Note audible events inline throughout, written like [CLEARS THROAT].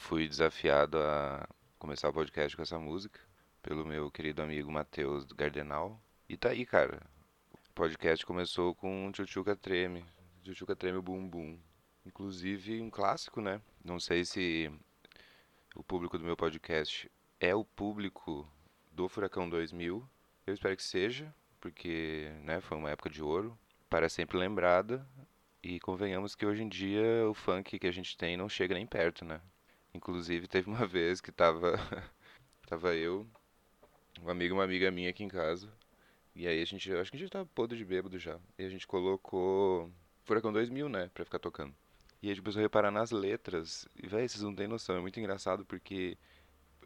fui desafiado a começar o podcast com essa música pelo meu querido amigo Matheus Gardenal. E tá aí, cara. O podcast começou com Tchutchuca Treme. Tchutchuca Treme Bum Bum. Inclusive um clássico, né? Não sei se o público do meu podcast é o público do Furacão 2000. Eu espero que seja, porque né, foi uma época de ouro, para sempre lembrada. E convenhamos que hoje em dia o funk que a gente tem não chega nem perto, né? Inclusive teve uma [LAUGHS] vez que tava, [LAUGHS] tava eu, um amigo e uma amiga minha aqui em casa. E aí a gente, acho que a gente tava podre de bêbado já. E a gente colocou Furacão 2000, né, pra ficar tocando. E a gente começou a reparar nas letras. E, velho, vocês não têm noção, é muito engraçado porque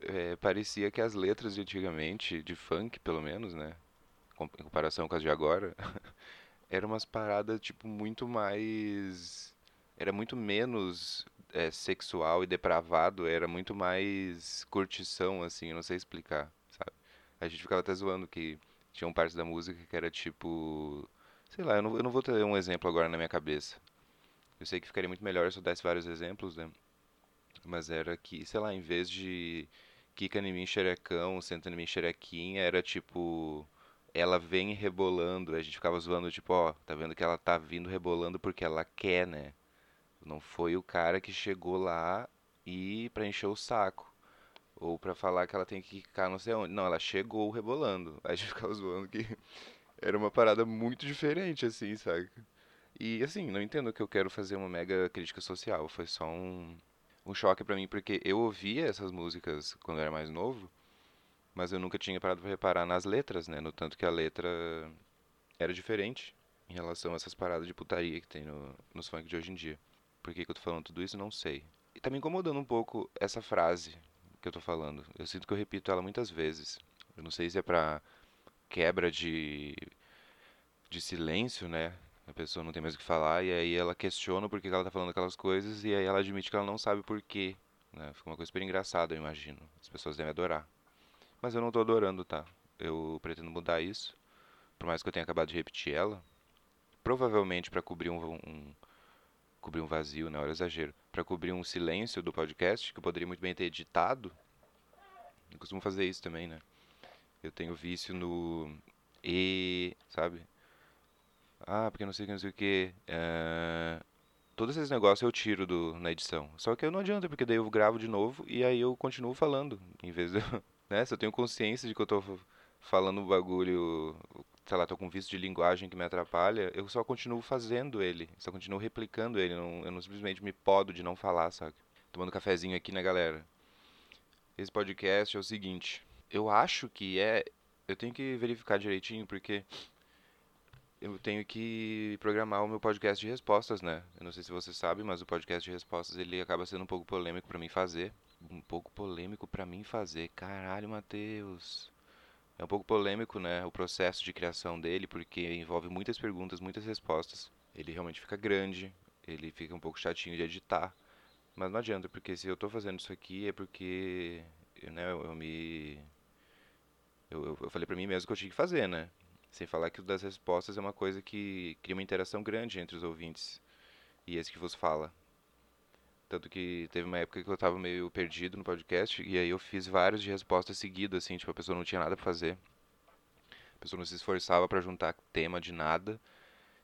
é, parecia que as letras de antigamente, de funk pelo menos, né, em comparação com as de agora, [LAUGHS] eram umas paradas, tipo, muito mais. Era muito menos é, sexual e depravado, era muito mais curtição, assim, eu não sei explicar, sabe? A gente ficava até zoando que tinha um parte da música que era tipo. Sei lá, eu não, eu não vou ter um exemplo agora na minha cabeça. Eu sei que ficaria muito melhor se eu desse vários exemplos, né? Mas era que, sei lá, em vez de Kika em mim xerecão, senta em mim xerequinha, era tipo. Ela vem rebolando, a gente ficava zoando, tipo, ó, tá vendo que ela tá vindo rebolando porque ela quer, né? Não foi o cara que chegou lá e pra encher o saco. Ou pra falar que ela tem que ficar não sei onde. Não, ela chegou rebolando. [LAUGHS] Aí a gente ficava zoando que era uma parada muito diferente, assim, sabe? E assim, não entendo que eu quero fazer uma mega crítica social. Foi só um, um choque para mim, porque eu ouvia essas músicas quando eu era mais novo, mas eu nunca tinha parado pra reparar nas letras, né? No tanto que a letra era diferente em relação a essas paradas de putaria que tem no, nos funk de hoje em dia. Por que, que eu tô falando tudo isso? Não sei. E tá me incomodando um pouco essa frase que eu tô falando. Eu sinto que eu repito ela muitas vezes. Eu não sei se é pra quebra de, de silêncio, né? A pessoa não tem mais o que falar e aí ela questiona por que ela tá falando aquelas coisas e aí ela admite que ela não sabe por quê. Né? Fica uma coisa super engraçada, eu imagino. As pessoas devem adorar. Mas eu não tô adorando, tá? Eu pretendo mudar isso. Por mais que eu tenha acabado de repetir ela. Provavelmente para cobrir um, um, cobrir um vazio, não, era exagero. Para cobrir um silêncio do podcast, que eu poderia muito bem ter editado. Eu costumo fazer isso também, né? Eu tenho vício no e, sabe? Ah, porque não sei o que, não sei o que. Uh, todos esses negócios eu tiro do, na edição. Só que não adianta, porque daí eu gravo de novo e aí eu continuo falando. Em vez de. [LAUGHS] Né? Se eu tenho consciência de que eu tô falando um bagulho. Sei lá, tô com vício de linguagem que me atrapalha, eu só continuo fazendo ele. Só continuo replicando ele. Não, eu não simplesmente me podo de não falar, sabe? Tomando cafezinho aqui, né, galera? Esse podcast é o seguinte. Eu acho que é. Eu tenho que verificar direitinho, porque eu tenho que programar o meu podcast de respostas, né? Eu não sei se você sabe, mas o podcast de respostas ele acaba sendo um pouco polêmico para mim fazer. Um pouco polêmico para mim fazer. Caralho, Matheus. É um pouco polêmico, né, o processo de criação dele, porque envolve muitas perguntas, muitas respostas. Ele realmente fica grande, ele fica um pouco chatinho de editar. Mas não adianta, porque se eu estou fazendo isso aqui é porque né, eu, eu me eu, eu falei para mim mesmo que eu tinha que fazer, né? Sem falar que o das respostas é uma coisa que cria uma interação grande entre os ouvintes e esse que vos fala. Tanto que teve uma época que eu estava meio perdido no podcast e aí eu fiz vários de respostas seguidas, assim, tipo, a pessoa não tinha nada para fazer. A pessoa não se esforçava para juntar tema de nada,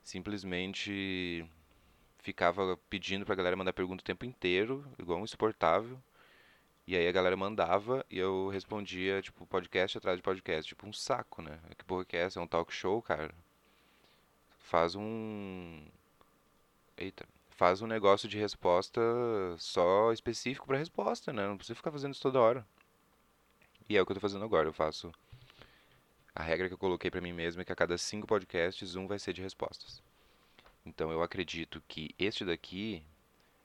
simplesmente ficava pedindo pra galera mandar pergunta o tempo inteiro, igual um insuportável. E aí a galera mandava e eu respondia, tipo, podcast atrás de podcast. Tipo, um saco, né? Que porra que é essa? É um talk show, cara? Faz um... Eita. Faz um negócio de resposta só específico pra resposta, né? Não precisa ficar fazendo isso toda hora. E é o que eu tô fazendo agora. Eu faço... A regra que eu coloquei pra mim mesmo é que a cada cinco podcasts, um vai ser de respostas. Então eu acredito que este daqui...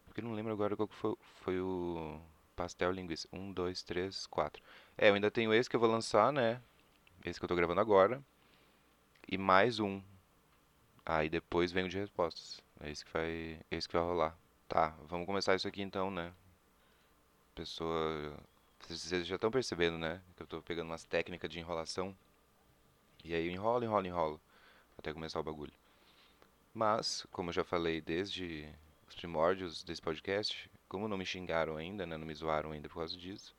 Porque eu não lembro agora qual foi, foi o pastel linguiça. Um, dois, três, quatro. É, eu ainda tenho esse que eu vou lançar, né? Esse que eu tô gravando agora. E mais um. Aí ah, depois vem o de respostas. É esse que vai, é esse que vai rolar. Tá, vamos começar isso aqui então, né? Pessoa. Vocês já estão percebendo, né? Que eu tô pegando umas técnicas de enrolação. E aí eu enrolo, enrolo, enrolo. Até começar o bagulho. Mas, como eu já falei desde os primórdios desse podcast, como não me xingaram ainda, né, não me zoaram ainda por causa disso,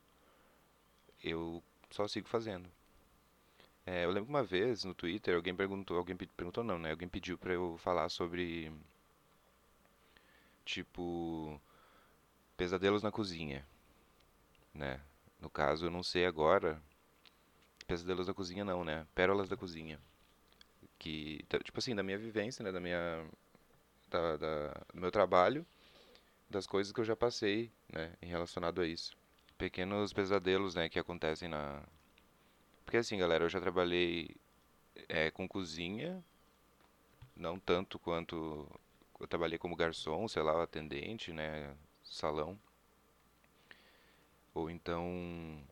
eu só sigo fazendo. É, eu lembro que uma vez no Twitter alguém perguntou, alguém perguntou não, né? Alguém pediu pra eu falar sobre tipo pesadelos na cozinha, né? No caso, eu não sei agora pesadelos da cozinha não, né? Pérolas da cozinha. Que tipo assim, da minha vivência, né, da minha da, da, do meu trabalho, das coisas que eu já passei, né, em relacionado a isso. Pequenos pesadelos, né, que acontecem na porque assim, galera, eu já trabalhei é, com cozinha, não tanto quanto eu trabalhei como garçom, sei lá, atendente, né, salão. Ou então,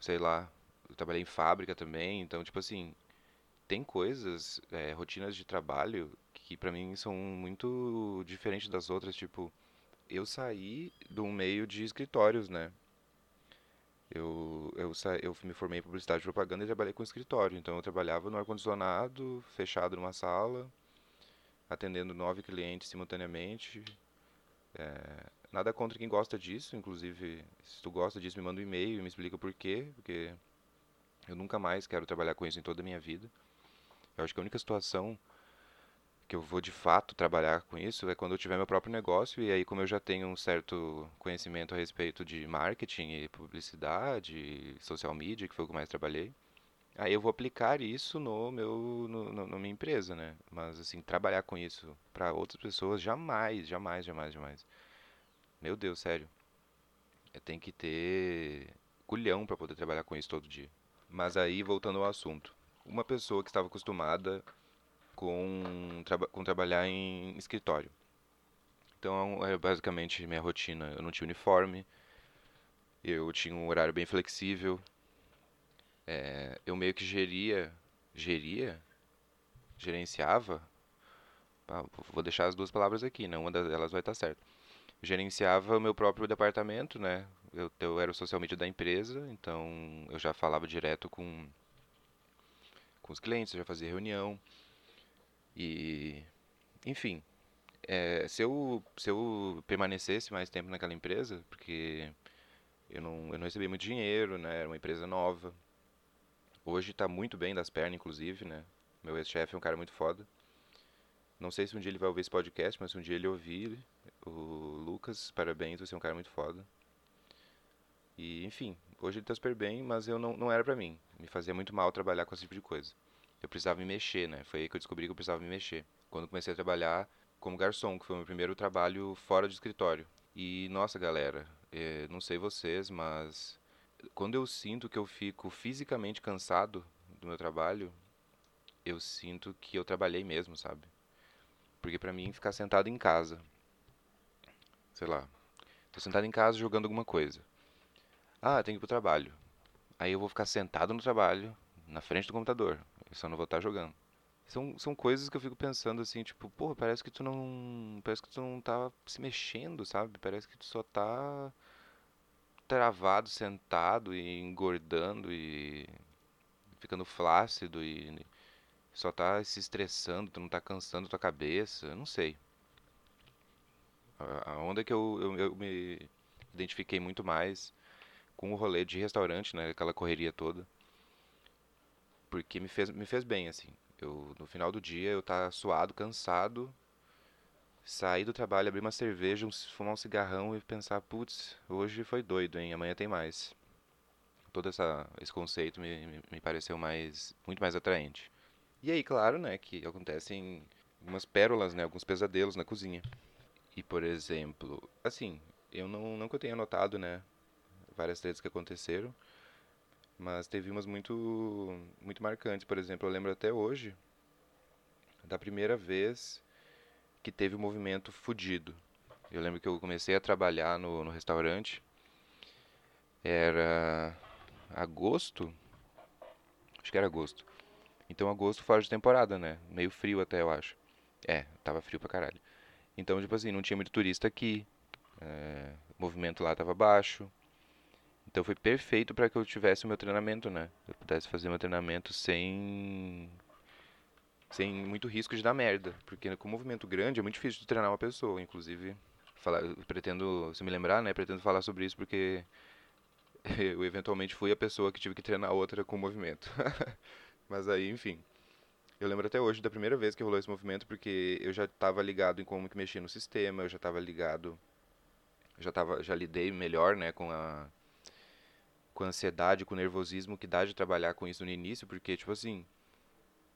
sei lá, eu trabalhei em fábrica também, então, tipo assim, tem coisas, é, rotinas de trabalho que pra mim são muito diferentes das outras, tipo, eu saí de um meio de escritórios, né? Eu, eu, eu me formei em publicidade e propaganda e trabalhei com escritório. Então eu trabalhava no ar-condicionado, fechado numa sala, atendendo nove clientes simultaneamente. É... Nada contra quem gosta disso, inclusive, se tu gosta disso, me manda um e-mail e me explica por quê, porque eu nunca mais quero trabalhar com isso em toda a minha vida. Eu acho que a única situação que eu vou de fato trabalhar com isso é quando eu tiver meu próprio negócio e aí como eu já tenho um certo conhecimento a respeito de marketing e publicidade, social media, que foi o que mais trabalhei, aí eu vou aplicar isso no meu no, no, na minha empresa, né? Mas assim, trabalhar com isso para outras pessoas jamais, jamais, jamais, jamais. Meu Deus, sério. Eu tenho que ter culhão para poder trabalhar com isso todo dia. Mas aí voltando ao assunto, uma pessoa que estava acostumada com, com trabalhar em escritório. Então, é basicamente minha rotina. Eu não tinha uniforme, eu tinha um horário bem flexível, é, eu meio que geria, geria, gerenciava, ah, vou deixar as duas palavras aqui, né? uma delas vai estar certa. Gerenciava o meu próprio departamento, né? Eu, eu era o social media da empresa, então eu já falava direto com, com os clientes, eu já fazia reunião, e, enfim, é, se, eu, se eu permanecesse mais tempo naquela empresa, porque eu não, eu não recebia muito dinheiro, né? Era uma empresa nova. Hoje está muito bem das pernas, inclusive, né? Meu ex-chefe é um cara muito foda. Não sei se um dia ele vai ouvir esse podcast, mas um dia ele ouvir, o Lucas, parabéns, você é um cara muito foda. E, enfim, hoje ele tá super bem, mas eu não, não era pra mim. Me fazia muito mal trabalhar com esse tipo de coisa eu precisava me mexer, né? Foi aí que eu descobri que eu precisava me mexer. Quando comecei a trabalhar como garçom, que foi o meu primeiro trabalho fora do escritório. E nossa, galera, é, não sei vocês, mas quando eu sinto que eu fico fisicamente cansado do meu trabalho, eu sinto que eu trabalhei mesmo, sabe? Porque pra mim ficar sentado em casa, sei lá, tô sentado em casa jogando alguma coisa. Ah, tenho que ir pro trabalho. Aí eu vou ficar sentado no trabalho, na frente do computador. Eu só não vou estar jogando. São, são coisas que eu fico pensando assim, tipo, porra, parece que tu não. Parece que tu não tá se mexendo, sabe? Parece que tu só tá travado, sentado e engordando e ficando flácido e só tá se estressando, tu não tá cansando tua cabeça, não sei. A onda que eu, eu, eu me identifiquei muito mais com o rolê de restaurante, né? Aquela correria toda porque me fez, me fez bem, assim. Eu, no final do dia, eu tá suado, cansado, sair do trabalho, abrir uma cerveja, um, fumar um cigarrão e pensar, putz, hoje foi doido, hein, amanhã tem mais. Todo essa, esse conceito me, me, pareceu mais, muito mais atraente. E aí, claro, né, que acontecem algumas pérolas, né, alguns pesadelos na cozinha. E, por exemplo, assim, eu não, não que eu tenha notado, né, várias tretas que aconteceram, mas teve umas muito, muito marcantes. Por exemplo, eu lembro até hoje da primeira vez que teve um movimento fudido. Eu lembro que eu comecei a trabalhar no, no restaurante. Era agosto? Acho que era agosto. Então agosto fora de temporada, né? Meio frio até, eu acho. É, tava frio pra caralho. Então, tipo assim, não tinha muito turista aqui. É, o movimento lá tava baixo. Então foi perfeito para que eu tivesse o meu treinamento, né? Eu pudesse fazer meu treinamento sem sem muito risco de dar merda, porque com movimento grande é muito difícil de treinar uma pessoa, inclusive falar, pretendo, se me lembrar, né, pretendo falar sobre isso porque [LAUGHS] eu eventualmente fui a pessoa que tive que treinar outra com o movimento. [LAUGHS] Mas aí, enfim. Eu lembro até hoje da primeira vez que rolou esse movimento, porque eu já estava ligado em como que mexia no sistema, eu já estava ligado, já tava, já lidei melhor, né, com a com a ansiedade, com o nervosismo que dá de trabalhar com isso no início, porque tipo assim,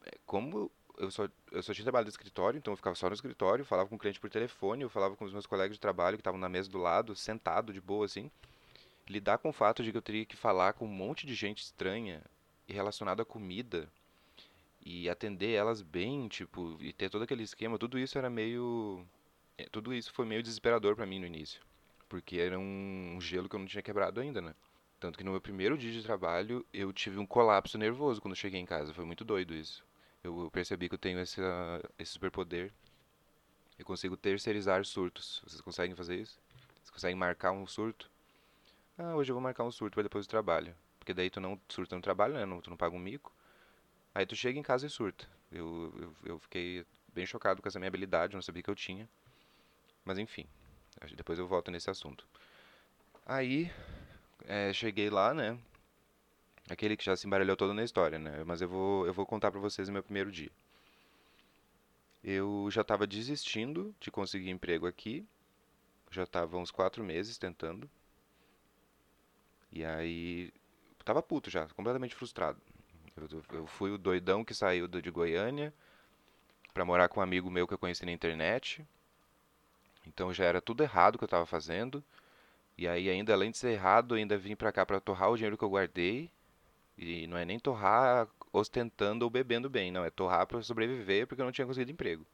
é, como eu só, eu só tinha trabalho no escritório, então eu ficava só no escritório, falava com o cliente por telefone, eu falava com os meus colegas de trabalho que estavam na mesa do lado, sentado de boa assim. Lidar com o fato de que eu teria que falar com um monte de gente estranha e relacionado à comida e atender elas bem, tipo, e ter todo aquele esquema, tudo isso era meio é, tudo isso foi meio desesperador para mim no início, porque era um gelo que eu não tinha quebrado ainda, né? Tanto que no meu primeiro dia de trabalho eu tive um colapso nervoso quando cheguei em casa, foi muito doido isso. Eu percebi que eu tenho esse, esse superpoder. Eu consigo terceirizar surtos. Vocês conseguem fazer isso? Vocês conseguem marcar um surto? Ah, hoje eu vou marcar um surto para depois do trabalho. Porque daí tu não surta no trabalho, né? Tu não paga um mico. Aí tu chega em casa e surta. Eu, eu, eu fiquei bem chocado com essa minha habilidade, não sabia que eu tinha. Mas enfim, depois eu volto nesse assunto. Aí, é, cheguei lá, né? Aquele que já se embaralhou todo na história, né? Mas eu vou, eu vou contar pra vocês o meu primeiro dia. Eu já estava desistindo de conseguir emprego aqui. Já estava uns quatro meses tentando. E aí. Tava puto já, completamente frustrado. Eu, eu fui o doidão que saiu de Goiânia para morar com um amigo meu que eu conheci na internet. Então já era tudo errado que eu estava fazendo. E aí ainda além de ser errado, ainda vim para cá para torrar o dinheiro que eu guardei e não é nem torrar ostentando ou bebendo bem, não. É torrar para sobreviver porque eu não tinha conseguido emprego.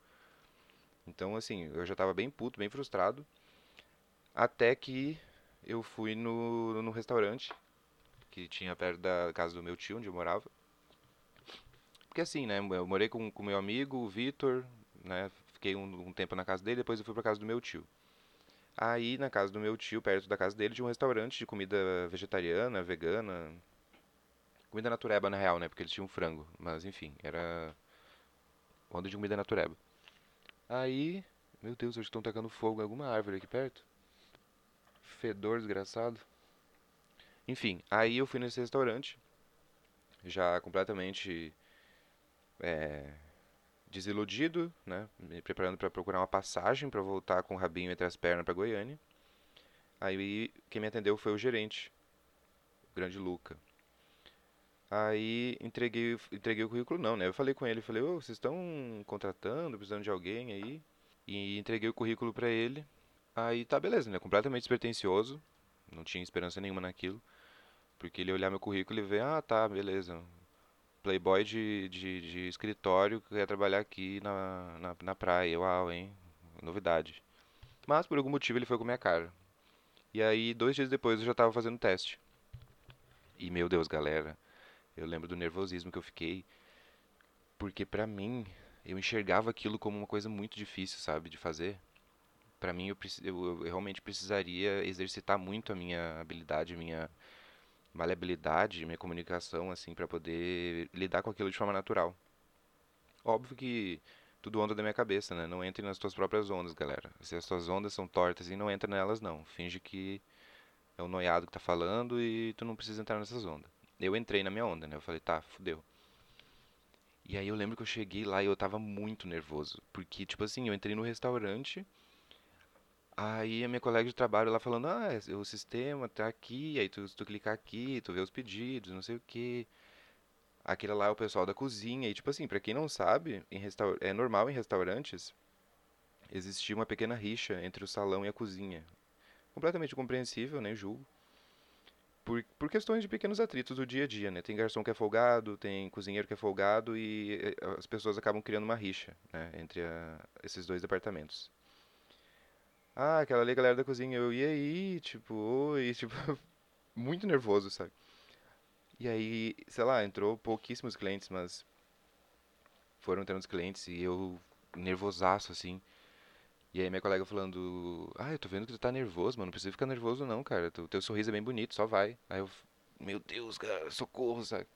Então, assim, eu já estava bem puto, bem frustrado. Até que eu fui no, no restaurante que tinha perto da casa do meu tio, onde eu morava. Porque assim, né? Eu morei com o meu amigo, o Vitor, né? Fiquei um, um, tempo na casa dele, depois eu fui pra casa do meu tio. Aí, na casa do meu tio, perto da casa dele, tinha um restaurante de comida vegetariana, vegana, Comida natureba, na real, né? Porque eles tinham frango. Mas, enfim, era... Onda de comida natureba. Aí... Meu Deus, eles estão tacando fogo em alguma árvore aqui perto. Fedor desgraçado. Enfim, aí eu fui nesse restaurante. Já completamente... É, desiludido, né? Me preparando para procurar uma passagem para voltar com o rabinho entre as pernas para Goiânia. Aí quem me atendeu foi o gerente, o grande Luca. Aí entreguei, entreguei o currículo, não, né? Eu falei com ele, falei, ô, vocês estão contratando, precisando de alguém aí? E entreguei o currículo pra ele. Aí tá beleza, né? Completamente despretensioso. Não tinha esperança nenhuma naquilo. Porque ele olhar meu currículo e ver, ah, tá, beleza. Playboy de, de, de escritório que quer trabalhar aqui na, na, na praia. Uau, hein? Novidade. Mas por algum motivo ele foi com minha cara. E aí, dois dias depois eu já tava fazendo teste. E meu Deus, galera. Eu lembro do nervosismo que eu fiquei, porque pra mim eu enxergava aquilo como uma coisa muito difícil, sabe, de fazer. Pra mim eu, eu, eu realmente precisaria exercitar muito a minha habilidade, minha maleabilidade, minha comunicação, assim, para poder lidar com aquilo de forma natural. Óbvio que tudo onda da minha cabeça, né? Não entre nas tuas próprias ondas, galera. Se as tuas ondas são tortas e não entra nelas, não. Finge que é o noiado que tá falando e tu não precisa entrar nessas ondas. Eu entrei na minha onda, né? Eu falei, tá, fudeu. E aí eu lembro que eu cheguei lá e eu tava muito nervoso. Porque, tipo assim, eu entrei no restaurante. Aí a minha colega de trabalho lá falando, ah, o sistema tá aqui, aí tu, tu clicar aqui, tu vê os pedidos, não sei o que. Aquele lá é o pessoal da cozinha. E tipo assim, pra quem não sabe, em restaur... é normal em restaurantes existir uma pequena rixa entre o salão e a cozinha. Completamente compreensível, nem julgo por, por questões de pequenos atritos do dia a dia, né? Tem garçom que é folgado, tem cozinheiro que é folgado e eh, as pessoas acabam criando uma rixa, né? Entre a, esses dois departamentos. Ah, aquela ali, galera da cozinha, eu, e aí? Tipo, oi, [LAUGHS] tipo, muito nervoso, sabe? E aí, sei lá, entrou pouquíssimos clientes, mas foram entrando os clientes e eu nervosaço, assim. E aí minha colega falando, ah, eu tô vendo que tu tá nervoso, mano, não precisa ficar nervoso não, cara, o teu sorriso é bem bonito, só vai. Aí eu, meu Deus, cara, socorro, sabe?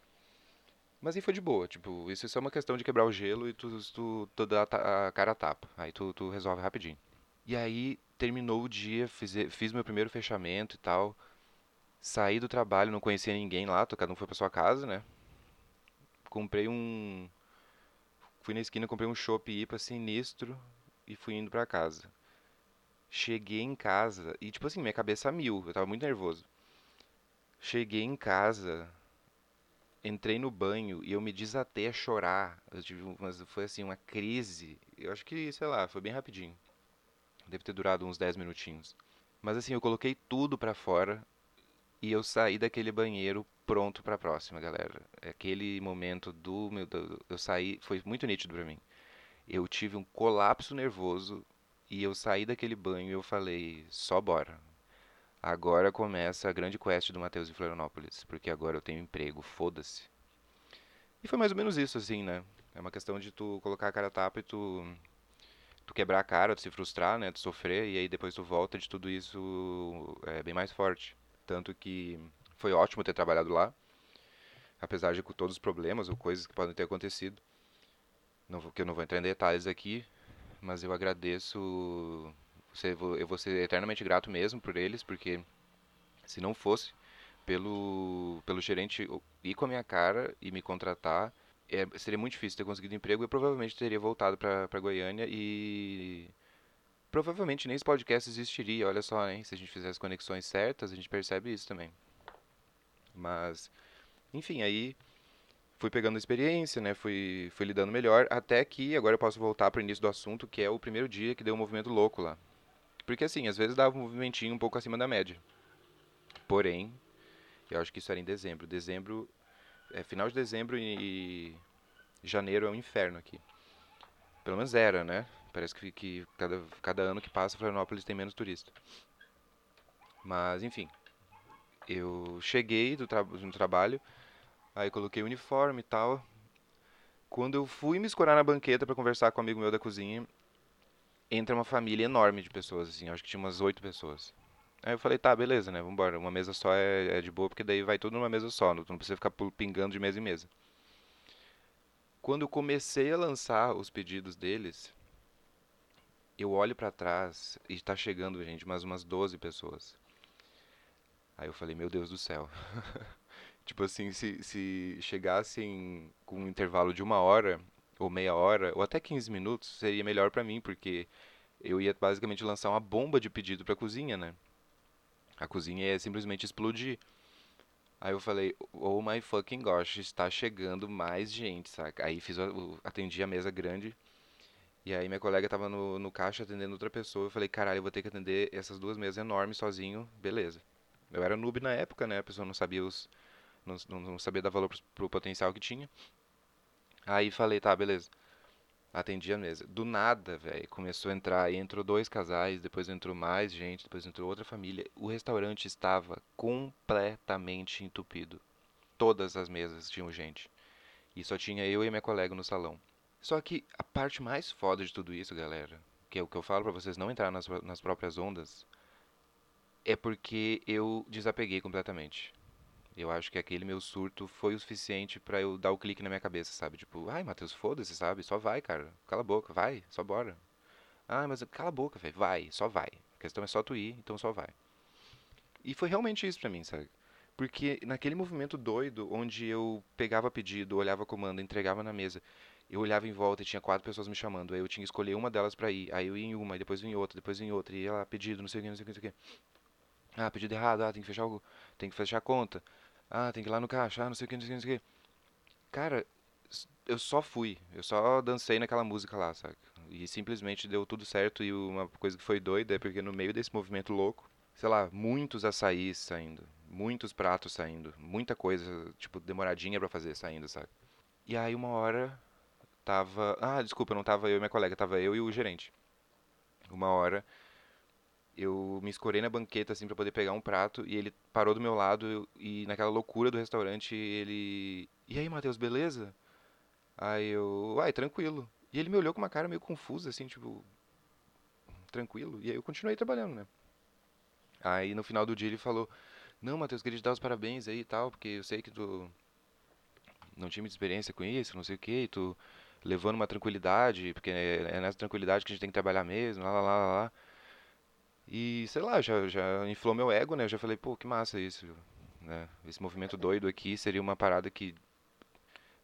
Mas aí foi de boa, tipo, isso é só uma questão de quebrar o gelo e tu, tu, tu dá a cara a tapa, aí tu, tu resolve rapidinho. E aí terminou o dia, fiz, fiz meu primeiro fechamento e tal. Saí do trabalho, não conhecia ninguém lá, cada um foi pra sua casa, né? Comprei um. Fui na esquina, comprei um chopp IPA sinistro e fui indo pra casa. Cheguei em casa e, tipo assim, minha cabeça a mil, eu tava muito nervoso. Cheguei em casa, entrei no banho e eu me desatei a chorar. Eu tive umas, foi assim, uma crise. Eu acho que, sei lá, foi bem rapidinho. Deve ter durado uns 10 minutinhos. Mas assim, eu coloquei tudo pra fora e eu saí daquele banheiro pronto pra próxima, galera. Aquele momento do meu, do, eu saí, foi muito nítido pra mim. Eu tive um colapso nervoso e eu saí daquele banho e eu falei, só bora. Agora começa a grande quest do Matheus em Florianópolis, porque agora eu tenho emprego, foda-se. E foi mais ou menos isso, assim, né? É uma questão de tu colocar a cara a tapa e tu, tu quebrar a cara, tu se frustrar, né? Tu sofrer, e aí depois tu volta de tudo isso é bem mais forte. Tanto que foi ótimo ter trabalhado lá, apesar de com todos os problemas ou coisas que podem ter acontecido. Não, que eu não vou entrar em detalhes aqui, mas eu agradeço. Eu vou ser eternamente grato mesmo por eles, porque se não fosse pelo, pelo gerente ir com a minha cara e me contratar, é, seria muito difícil ter conseguido emprego. Eu provavelmente teria voltado para Goiânia e provavelmente nem esse podcast existiria. Olha só, hein? Se a gente fizer as conexões certas, a gente percebe isso também. Mas, enfim, aí fui pegando experiência, né? Fui, fui lidando melhor, até que agora eu posso voltar para o início do assunto, que é o primeiro dia que deu um movimento louco lá. Porque assim, às vezes dava um movimentinho um pouco acima da média. Porém, eu acho que isso era em dezembro. Dezembro, é, final de dezembro e janeiro é um inferno aqui. Pelo menos era, né? Parece que, que cada, cada ano que passa, Florianópolis tem menos turista. Mas, enfim. Eu cheguei do tra no trabalho, Aí coloquei o uniforme e tal. Quando eu fui me escorar na banqueta para conversar com um amigo meu da cozinha, entra uma família enorme de pessoas, assim, acho que tinha umas oito pessoas. Aí eu falei, tá, beleza, né, vambora, uma mesa só é, é de boa, porque daí vai tudo numa mesa só, não, não precisa ficar pingando de mesa em mesa. Quando eu comecei a lançar os pedidos deles, eu olho para trás e tá chegando, gente, mais umas 12 pessoas. Aí eu falei, meu Deus do céu. [LAUGHS] Tipo assim, se, se chegassem com um intervalo de uma hora, ou meia hora, ou até 15 minutos, seria melhor pra mim, porque eu ia basicamente lançar uma bomba de pedido pra cozinha, né? A cozinha ia simplesmente explodir. Aí eu falei, oh my fucking gosh, está chegando mais gente, saca? Aí fiz, atendi a mesa grande, e aí minha colega tava no, no caixa atendendo outra pessoa, eu falei, caralho, eu vou ter que atender essas duas mesas enormes sozinho, beleza. Eu era noob na época, né? A pessoa não sabia os, não, não, sabia dar valor pro, potencial que tinha. Aí falei, tá, beleza. Atendi a mesa. Do nada, velho, começou a entrar, entrou dois casais, depois entrou mais gente, depois entrou outra família. O restaurante estava completamente entupido. Todas as mesas tinham gente. E só tinha eu e minha colega no salão. Só que a parte mais foda de tudo isso, galera, que é o que eu falo para vocês não entrar nas, nas próprias ondas, é porque eu desapeguei completamente. Eu acho que aquele meu surto foi o suficiente para eu dar o clique na minha cabeça, sabe? Tipo, ai, Matheus, foda-se, sabe? Só vai, cara. Cala a boca, vai, só bora. Ah, mas cala a boca, velho. Vai, só vai. A questão é só tu ir, então só vai. E foi realmente isso pra mim, sabe? Porque naquele movimento doido, onde eu pegava pedido, olhava comando, entregava na mesa, eu olhava em volta e tinha quatro pessoas me chamando. Aí eu tinha que escolher uma delas pra ir. Aí eu ia em uma, e depois em outra, depois em outra. E ela, pedido, não sei o que, não sei o que, não sei o que. Ah, pedido errado, ah, tem que fechar o, tem que fechar a conta. Ah, tem que ir lá no caixa, ah, não sei o que, não sei o que, não sei o que. Cara, eu só fui, eu só dancei naquela música lá, sabe? E simplesmente deu tudo certo e uma coisa que foi doida é porque no meio desse movimento louco, sei lá, muitos açaís saindo, muitos pratos saindo, muita coisa, tipo, demoradinha para fazer saindo, sabe? E aí uma hora tava, ah, desculpa, não tava eu e minha colega, tava eu e o gerente. Uma hora eu me escorei na banqueta assim para poder pegar um prato e ele parou do meu lado e naquela loucura do restaurante ele e aí Matheus beleza? Aí eu ai tranquilo. E ele me olhou com uma cara meio confusa assim tipo tranquilo? E aí eu continuei trabalhando né? Aí no final do dia ele falou não Matheus queria te dar os parabéns aí e tal porque eu sei que tu não tinha muita experiência com isso não sei o que e tu levando uma tranquilidade porque é nessa tranquilidade que a gente tem que trabalhar mesmo lá lá lá lá E sei lá, já, já inflou meu ego, né? Eu já falei, pô, que massa isso, né? Esse movimento doido aqui seria uma parada que.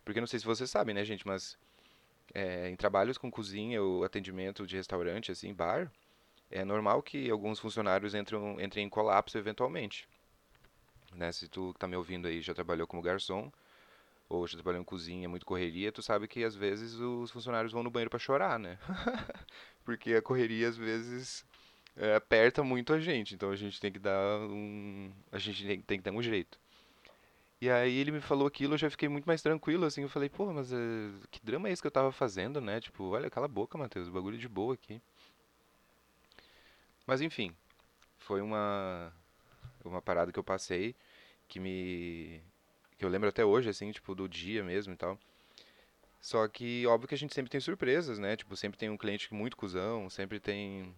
Porque não sei se vocês sabem, né, gente, mas é, em trabalhos com cozinha ou atendimento de restaurante, assim, bar, é normal que alguns funcionários entram, entrem em colapso eventualmente. Né? Se tu tá me ouvindo aí já trabalhou como garçom, ou já trabalhou em cozinha, muito correria, tu sabe que às vezes os funcionários vão no banheiro para chorar, né? [LAUGHS] Porque a correria às vezes é, aperta muito a gente, então a gente tem que dar um, a gente tem, tem que dar um jeito. E aí ele me falou aquilo, eu já fiquei muito mais tranquilo, assim, eu falei, pô, mas é, que drama é esse que eu tava fazendo, né? Tipo, olha, cala a boca, Matheus, bagulho de boa aqui. Mas enfim, foi uma uma parada que eu passei que me que eu lembro até hoje assim, tipo do dia mesmo e tal. Só que óbvio que a gente sempre tem surpresas, né? Tipo, sempre tem um cliente muito cuzão, sempre tem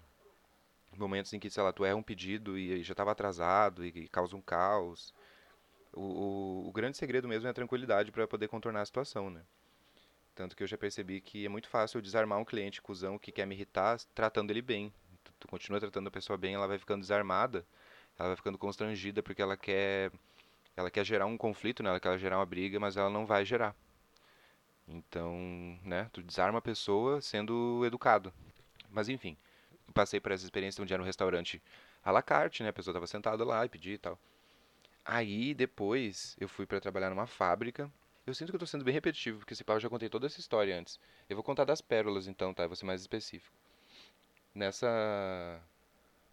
momentos em que, sei lá, tu erra um pedido e já estava atrasado e, causa um caos. O, o, o, grande segredo mesmo é a tranquilidade para poder contornar a situação, né? Tanto que eu já percebi que é muito fácil eu desarmar um cliente cuzão que quer me irritar tratando ele bem tu continua tratando a pessoa bem, ela vai ficando desarmada, ela vai ficando constrangida porque ela quer ela quer gerar um conflito, né? ela quer gerar uma briga, mas ela não vai gerar. Então, né, tu desarma a pessoa sendo educado. Mas enfim, passei por essa experiência um dia no restaurante à la carte, né? A pessoa estava sentada lá e pedi e tal. Aí, depois, eu fui para trabalhar numa fábrica. Eu sinto que eu tô sendo bem repetitivo, porque esse pau eu já contei toda essa história antes. Eu vou contar das pérolas então, tá? Eu vou ser mais específico nessa.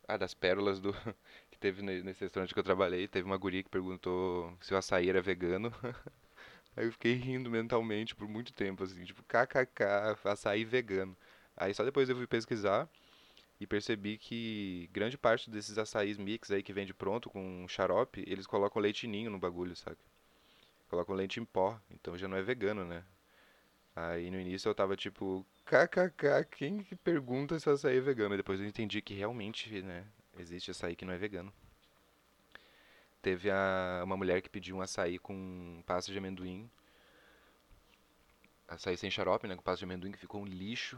Ah, das pérolas do [LAUGHS] que teve nesse restaurante que eu trabalhei, teve uma guria que perguntou se o açaí era vegano. [LAUGHS] Aí eu fiquei rindo mentalmente por muito tempo, assim, tipo, kkk, açaí vegano. Aí só depois eu fui pesquisar e percebi que grande parte desses açaís mix aí que vende pronto com xarope, eles colocam leite ninho no bagulho, sabe? Colocam leite em pó, então já não é vegano, né? Aí no início eu tava tipo, kkk, quem que pergunta se açaí é vegano? E depois eu entendi que realmente, né, existe açaí que não é vegano. Teve a, uma mulher que pediu um açaí com pasta de amendoim. Açaí sem xarope, né, com pasta de amendoim, que ficou um lixo.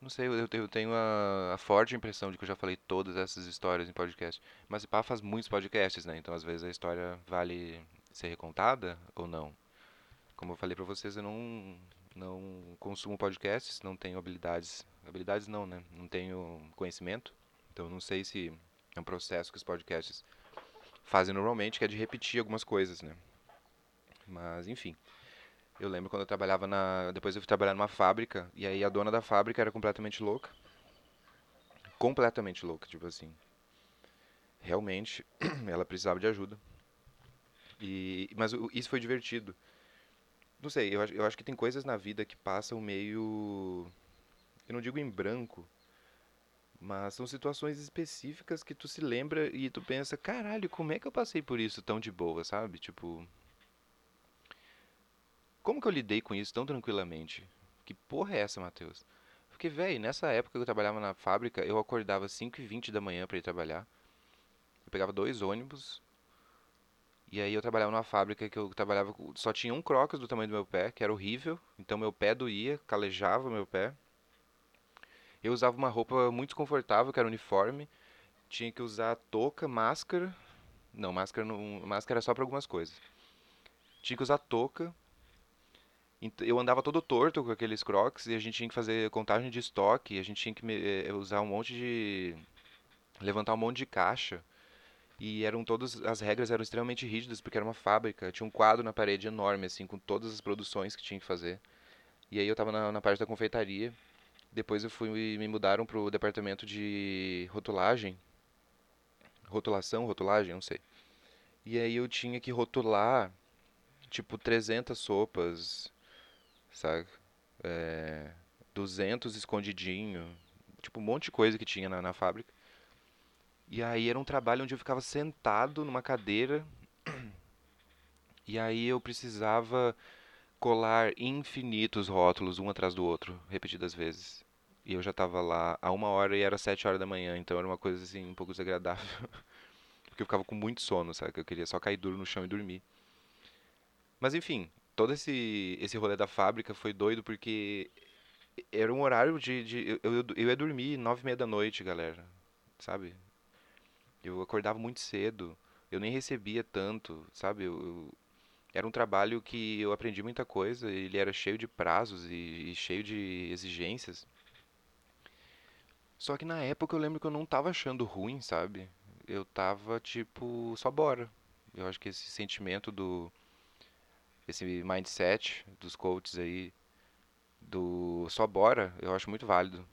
Não sei, eu, eu tenho a, a, forte impressão de que eu já falei todas essas histórias em podcast. Mas o Pá faz muitos podcasts, né? Então às vezes a história vale ser recontada ou não. Como eu falei para vocês, eu não não consumo podcasts, não tenho habilidades, habilidades não, né? Não tenho conhecimento. Então não sei se é um processo que os podcasts fazem normalmente, que é de repetir algumas coisas, né? Mas enfim. Eu lembro quando eu trabalhava na, depois eu fui trabalhar numa fábrica e aí a dona da fábrica era completamente louca. Completamente louca, tipo assim. Realmente, [CLEARS THROAT] ela precisava de ajuda. E mas isso foi divertido não sei, eu eu acho que tem coisas na vida que passam meio. Eu não digo em branco, mas são situações específicas que tu se lembra e tu pensa, caralho, como é que eu passei por isso tão de boa, sabe? Tipo. Como que eu lidei com isso tão tranquilamente? Que porra é essa, Matheus? Porque, velho, nessa época que eu trabalhava na fábrica, eu acordava 5 e 20 da manhã para ir trabalhar. Eu pegava dois ônibus, e aí eu trabalhava numa fábrica que eu trabalhava só tinha um crocs do tamanho do meu pé, que era horrível. Então meu pé doía, calejava meu pé. Eu usava uma roupa muito desconfortável, que era uniforme. Tinha que usar touca, máscara. Não, máscara não, máscara era só para algumas coisas. Tinha que usar touca. Eu andava todo torto com aqueles crocs e a gente tinha que fazer contagem de estoque, a gente tinha que eh, usar um monte de levantar um monte de caixa. E eram todas as regras eram extremamente rígidas porque era uma fábrica, tinha um quadro na parede enorme assim com todas as produções que tinha que fazer. E aí eu estava na, na, parte da confeitaria. Depois eu fui me mudaram para o departamento de rotulagem, rotulação, rotulagem, não sei. E aí eu tinha que rotular tipo 300 sopas, sabe? É, 200 escondidinho, tipo um monte de coisa que tinha na, na fábrica. E aí era um trabalho onde eu ficava sentado numa cadeira. E aí eu precisava colar infinitos rótulos um atrás do outro, repetidas vezes. E eu já estava lá há uma hora e era sete horas da manhã, então era uma coisa assim um pouco desagradável. [LAUGHS] Porque eu ficava com muito sono, sabe? Eu queria só cair duro no chão e dormir. Mas enfim, todo esse, esse rolê da fábrica foi doido porque era um horário de. de eu, eu, eu ia dormir nove e meia da noite, galera sabe? Eu acordava muito cedo, eu nem recebia tanto, sabe? Eu, eu, era um trabalho que eu aprendi muita coisa, ele era cheio de prazos e, e cheio de exigências. Só que na época eu lembro que eu não tava achando ruim, sabe? Eu tava tipo, só bora. Eu acho que esse sentimento do. Esse mindset dos coaches aí, do só bora, eu acho muito válido.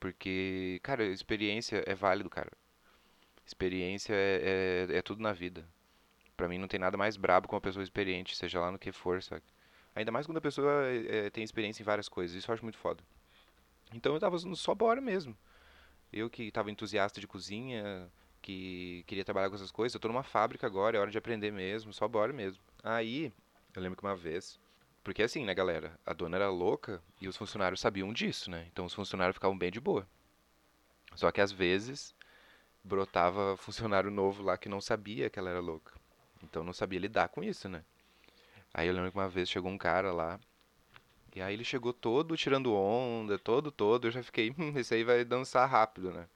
Porque, cara, experiência é válido, cara. Experiência é, é, é tudo na vida. Pra mim não tem nada mais brabo que uma pessoa experiente, seja lá no que for, sabe? Ainda mais quando a pessoa é, tem experiência em várias coisas. Isso eu acho muito foda. Então eu tava no só bora mesmo. Eu que tava entusiasta de cozinha, que queria trabalhar com essas coisas, eu tô numa fábrica agora, é hora de aprender mesmo, só bora mesmo. Aí, eu lembro que uma vez, porque assim, né, galera, a dona era louca e os funcionários sabiam disso, né? Então os funcionários ficavam bem de boa. Só que às vezes brotava [LAUGHS] funcionário novo lá que não sabia que ela era louca. Então não sabia lidar com isso, né? Aí eu lembro que uma vez chegou um cara lá e aí ele chegou todo tirando onda, todo, todo. Eu já fiquei, [LAUGHS] hum, esse aí vai dançar rápido, né?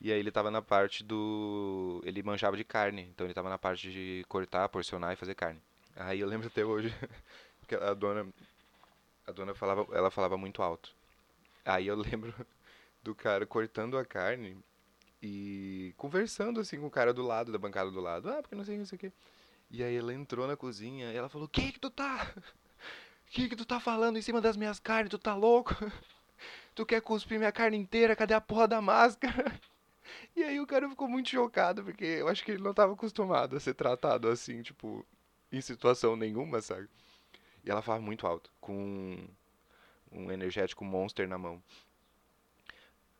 E aí ele tava na parte do. Ele manjava de carne, então ele tava na parte de cortar, porcionar e fazer carne. Aí eu lembro até hoje [LAUGHS] que a dona. A dona falava. Ela falava muito alto. Aí eu lembro [LAUGHS] do cara cortando a carne e conversando assim com o cara do lado, da bancada do lado. Ah, porque não sei isso aqui. E aí ela entrou na cozinha e ela falou: Que que tu tá? [LAUGHS] que que tu tá falando em cima das minhas carnes? Tu tá louco? Tu quer cuspir minha carne inteira? Cadê a porra da máscara? E aí o cara ficou muito chocado, porque eu acho que ele não tava acostumado a ser tratado assim, tipo, em situação nenhuma, sabe? E ela falava muito alto, com um energético monster na mão.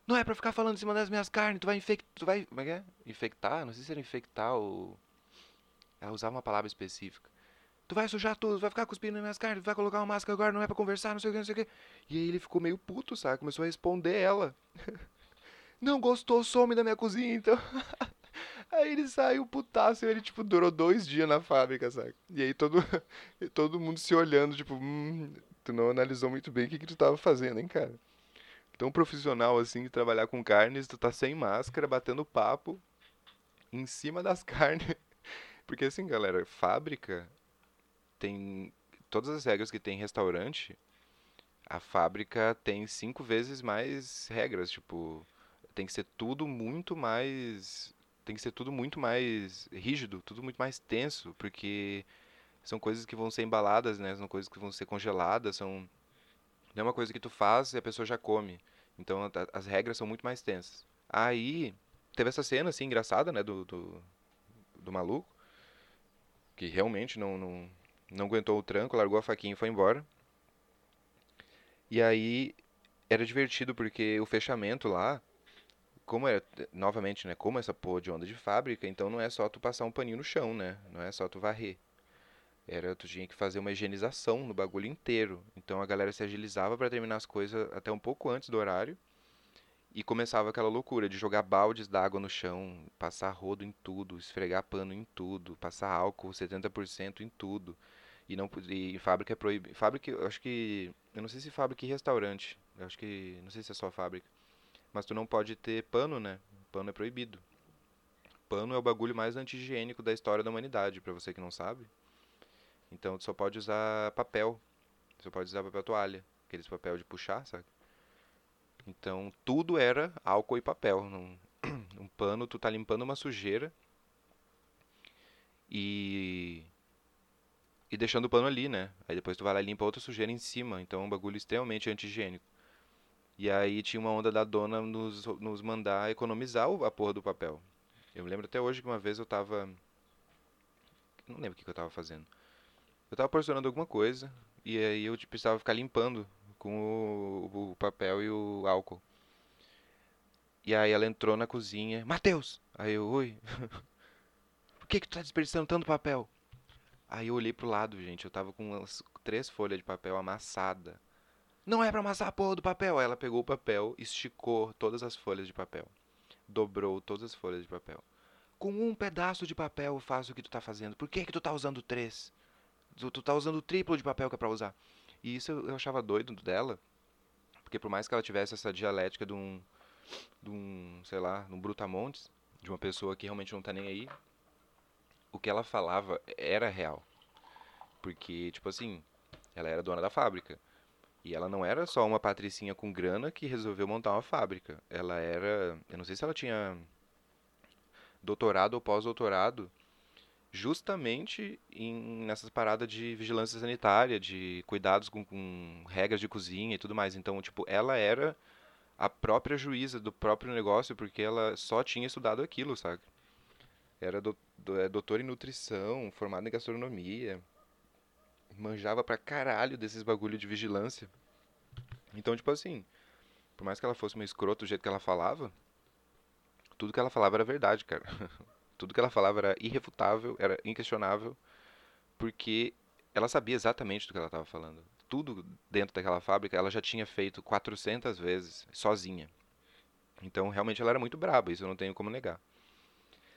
Não é pra ficar falando em cima das minhas carnes, tu vai infectar. Tu vai. Como é que é? Infectar? Não sei se era infectar ou. Ela usava uma palavra específica. Tu vai sujar tudo, vai ficar cuspindo nas minhas carnes, vai colocar uma máscara agora, não é pra conversar, não sei o que, não sei o que. E aí ele ficou meio puto, sabe? Começou a responder ela. [LAUGHS] não gostou, some da minha cozinha, então. [LAUGHS] ele saiu putaço e ele, tipo, durou dois dias na fábrica, sabe? E aí todo, [LAUGHS] todo mundo se olhando, tipo, hum, tu não analisou muito bem o que, que tu tava fazendo, hein, cara? Tão profissional assim de trabalhar com carnes, tu tá sem máscara, batendo papo em cima das [LAUGHS] carnes. Porque assim, galera, fábrica tem todas as regras que tem em restaurante, a fábrica tem cinco vezes mais regras, tipo, tem que ser tudo muito mais tem que ser tudo muito mais rígido, tudo muito mais tenso, porque são coisas que vão ser embaladas, né? São coisas que vão ser congeladas, são não é uma coisa que tu faz e a pessoa já come. Então as regras são muito mais tensas. Aí teve essa cena assim engraçada, né, do, do, do maluco que realmente não, não não aguentou o tranco, largou a faquinha e foi embora. E aí era divertido porque o fechamento lá, como é, novamente, né, como essa porra de onda de fábrica, então não é só tu passar um paninho no chão, né? Não é só tu varrer. Era tu tinha que fazer uma higienização no bagulho inteiro. Então a galera se agilizava para terminar as coisas até um pouco antes do horário. E começava aquela loucura de jogar baldes d'água no chão, passar rodo em tudo, esfregar pano em tudo, passar álcool 70% em tudo. E não e fábrica é proibido. Fábrica, eu acho que. Eu não sei se fábrica e restaurante. Eu acho que. Não sei se é só fábrica. Mas tu não pode ter pano, né? Pano é proibido. Pano é o bagulho mais anti-higiênico da história da humanidade, para você que não sabe. Então tu só pode usar papel. Tu só pode usar papel toalha. Aqueles papel de puxar, sabe? Então tudo era álcool e papel. Um [CLEARS THROAT] pano, tu tá limpando uma sujeira. E e deixando o pano ali, né? Aí depois tu vai lá e limpa outra sujeira em cima. Então é um bagulho extremamente anti-higiênico. E aí tinha uma onda da dona nos, nos mandar economizar a porra do papel. Eu me lembro até hoje que uma vez eu tava. Não lembro o que, que eu tava fazendo. Eu tava porcionando alguma coisa. E aí eu tipo, precisava ficar limpando com o, o papel e o álcool. E aí ela entrou na cozinha. Matheus! Aí eu, oi. [LAUGHS] Por que, que tu tá desperdiçando tanto papel? Aí eu olhei pro lado, gente, eu tava com umas três folhas de papel amassada. Não é pra amassar a porra do papel. Aí ela pegou o papel, esticou todas as folhas de papel. Dobrou todas as folhas de papel. Com um pedaço de papel faço o que tu tá fazendo. Por que que tu tá usando três? Tu, tu tá usando o triplo de papel que é pra usar. E isso eu, eu achava doido dela. Porque por mais que ela tivesse essa dialética de um de um, sei lá, de um brutamontes, de uma pessoa que realmente não tá nem aí, o que ela falava era real. Porque, tipo assim, ela era dona da fábrica. E ela não era só uma patricinha com grana que resolveu montar uma fábrica. Ela era. Eu não sei se ela tinha doutorado ou pós-doutorado justamente em, nessas paradas de vigilância sanitária, de cuidados com, com, regras de cozinha e tudo mais. Então, tipo, ela era a própria juíza do próprio negócio porque ela só tinha estudado aquilo, sabe? Era do, do, é, doutora em nutrição, formada em gastronomia manjava pra caralho desses bagulho de vigilância. Então, tipo assim, por mais que ela fosse uma escrota do jeito que ela falava, tudo que ela falava era verdade, cara. [LAUGHS] tudo que ela falava era irrefutável, era inquestionável, porque ela sabia exatamente do que ela estava falando. Tudo dentro daquela fábrica ela já tinha feito 400 vezes, sozinha. Então, realmente, ela era muito braba, isso eu não tenho como negar.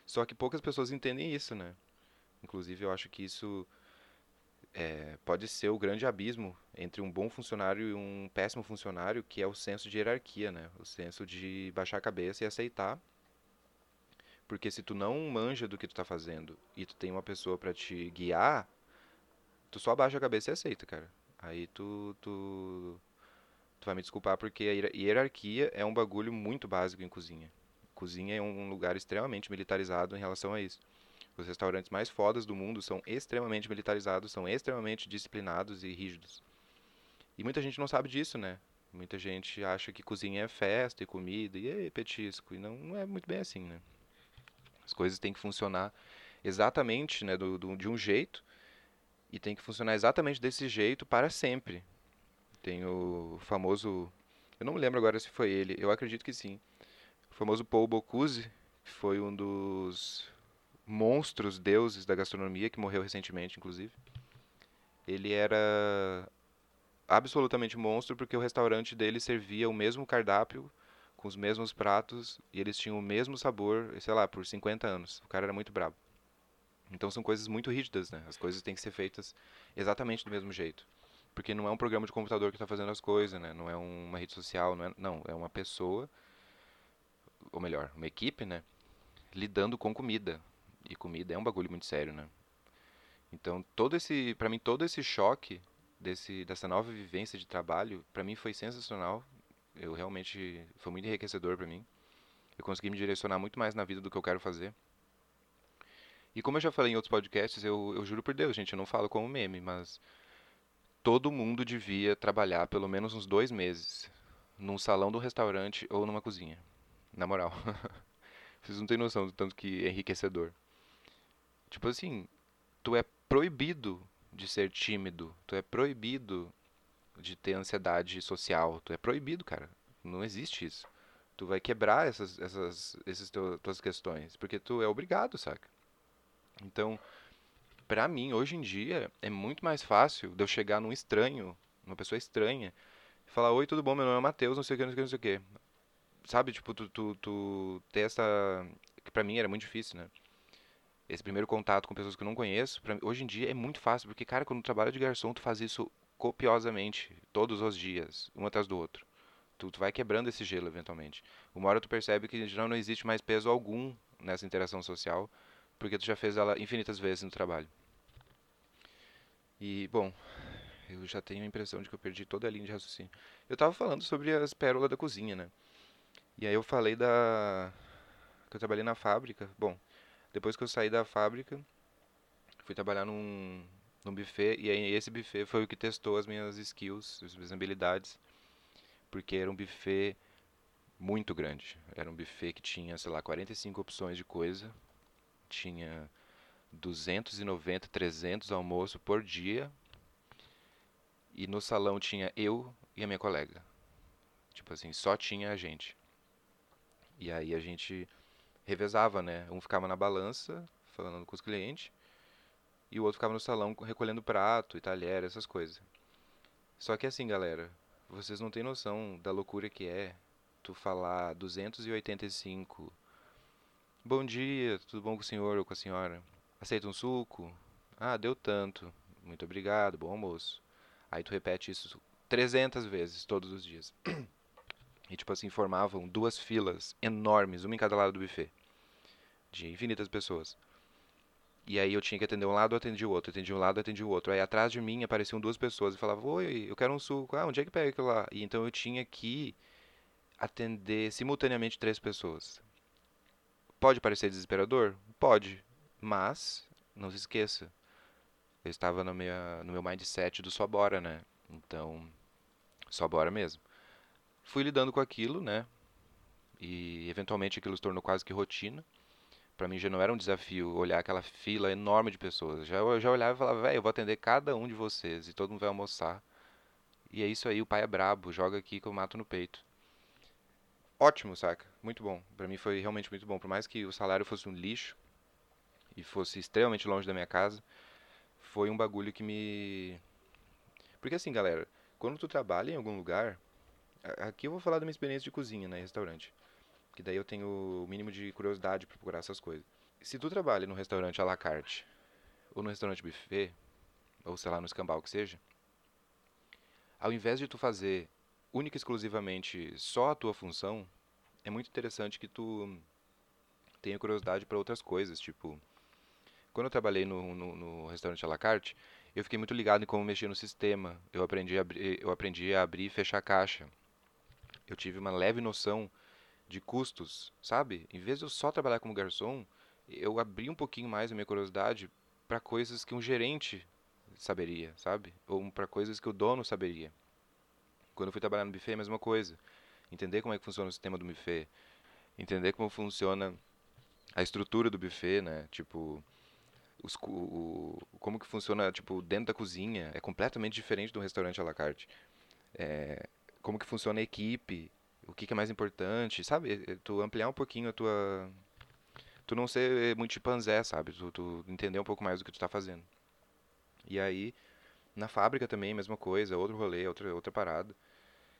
Só que poucas pessoas entendem isso, né? Inclusive, eu acho que isso é, pode ser o grande abismo entre um bom funcionário e um péssimo funcionário, que é o senso de hierarquia, né? O senso de baixar a cabeça e aceitar. Porque se tu não manja do que tu tá fazendo e tu tem uma pessoa para te guiar, tu só abaixa a cabeça e aceita, cara. Aí tu, tu, tu vai me desculpar porque a hierarquia é um bagulho muito básico em cozinha. Cozinha é um lugar extremamente militarizado em relação a isso. Os restaurantes mais fodas do mundo são extremamente militarizados, são extremamente disciplinados e rígidos. E muita gente não sabe disso, né? Muita gente acha que cozinha é festa e comida e petisco. E não, não é muito bem assim, né? As coisas têm que funcionar exatamente né, do, do, de um jeito e tem que funcionar exatamente desse jeito para sempre. Tem o famoso. Eu não me lembro agora se foi ele, eu acredito que sim. O famoso Paul Bocuse, que foi um dos monstros, deuses da gastronomia, que morreu recentemente, inclusive. Ele era absolutamente monstro porque o restaurante dele servia o mesmo cardápio, com os mesmos pratos, e eles tinham o mesmo sabor, sei lá, por 50 anos. O cara era muito brabo. Então são coisas muito rígidas, né? As coisas têm que ser feitas exatamente do mesmo jeito. Porque não é um programa de computador que está fazendo as coisas, né? Não é uma rede social, não é, não, é uma pessoa, ou melhor, uma equipe, né? Lidando com comida, e comida é um bagulho muito sério, né? Então, todo esse, para mim todo esse choque desse dessa nova vivência de trabalho, para mim foi sensacional. Eu realmente foi muito enriquecedor para mim. Eu consegui me direcionar muito mais na vida do que eu quero fazer. E como eu já falei em outros podcasts, eu, eu juro por Deus, gente, eu não falo como meme, mas todo mundo devia trabalhar pelo menos uns dois meses num salão do restaurante ou numa cozinha. Na moral. [LAUGHS] Vocês não têm noção do tanto que é enriquecedor. Tipo assim, tu é proibido de ser tímido, tu é proibido de ter ansiedade social, tu é proibido, cara. Não existe isso. Tu vai quebrar essas essas essas tuas questões, porque tu é obrigado, saca? Então, pra mim, hoje em dia, é muito mais fácil de eu chegar num estranho, uma pessoa estranha, e falar, oi, tudo bom, meu nome é Matheus, não sei o que, não sei o que, não sei o que. Sabe, tipo, tu, tu, tu ter essa... que pra mim era muito difícil, né? Esse primeiro contato com pessoas que eu não conheço, pra, hoje em dia é muito fácil, porque, cara, quando tu trabalha de garçom, tu faz isso copiosamente, todos os dias, um atrás do outro. Tu, tu vai quebrando esse gelo, eventualmente. Uma hora tu percebe que já não existe mais peso algum nessa interação social, porque tu já fez ela infinitas vezes no trabalho. E, bom, eu já tenho a impressão de que eu perdi toda a linha de raciocínio. Eu tava falando sobre as pérolas da cozinha, né? E aí eu falei da... que eu trabalhei na fábrica. Bom, depois que eu saí da fábrica, fui trabalhar num, num buffet e aí esse buffet foi o que testou as minhas skills, as minhas habilidades, porque era um buffet muito grande. Era um buffet que tinha, sei lá, 45 opções de coisa, tinha 290, 300 almoço por dia. E no salão tinha eu e a minha colega. Tipo assim, só tinha a gente. E aí a gente revezava, né? Um ficava na balança, falando com os clientes, e o outro ficava no salão recolhendo prato e talher, essas coisas. Só que assim, galera, vocês não têm noção da loucura que é tu falar 285 Bom dia, tudo bom com o senhor ou com a senhora? Aceita um suco? Ah, deu tanto. Muito obrigado, bom almoço. Aí tu repete isso 300 vezes todos os dias. E, tipo assim, formavam duas filas enormes, uma em cada lado do buffet. De infinitas pessoas. E aí eu tinha que atender um lado, atendi o outro, atendi um lado, atendi o outro. Aí atrás de mim apareciam duas pessoas e falavam, oi, eu quero um suco. Ah, onde é que pega aquilo lá? E então eu tinha que atender simultaneamente três pessoas. Pode parecer desesperador? Pode. Mas, não se esqueça, eu estava no, no meu mindset do só bora, né? Então, só bora mesmo. Fui lidando com aquilo, né? E eventualmente aquilo se tornou quase que rotina. Para mim já não era um desafio olhar aquela fila enorme de pessoas. Já, eu já olhava e falava, velho, eu vou atender cada um de vocês e todo mundo vai almoçar. E é isso aí, o pai é brabo, joga aqui que eu mato no peito. Ótimo, saca? Muito bom. Para mim foi realmente muito bom. Por mais que o salário fosse um lixo e fosse extremamente longe da minha casa, foi um bagulho que me. Porque assim, galera, quando tu trabalha em algum lugar. Aqui eu vou falar da minha experiência de cozinha, né, restaurante. Que daí eu tenho o mínimo de curiosidade para procurar essas coisas. Se tu trabalha num restaurante à la carte, ou no restaurante buffet, ou sei lá, no escambau que seja, ao invés de tu fazer única e exclusivamente só a tua função, é muito interessante que tu tenha curiosidade para outras coisas, tipo, quando eu trabalhei no, no, no, restaurante à la carte, eu fiquei muito ligado em como mexer no sistema. Eu aprendi a eu aprendi a abrir e fechar a caixa. Eu tive uma leve noção de custos, sabe? Em vez de eu só trabalhar como garçom, eu abri um pouquinho mais a minha curiosidade para coisas que um gerente saberia, sabe? Ou para coisas que o dono saberia. Quando eu fui trabalhar no buffet, a mesma coisa. Entender como é que funciona o sistema do buffet. Entender como funciona a estrutura do buffet, né? Tipo, os, o, como que funciona, tipo, dentro da cozinha. É completamente diferente do restaurante à la carte. É, como que funciona a equipe. O que, que é mais importante, sabe? Tu ampliar um pouquinho a tua... Tu não ser muito chimpanzé, sabe? Tu, tu entender um pouco mais do que tu tá fazendo. E aí, na fábrica também, mesma coisa, outro rolê, outra, outra parada.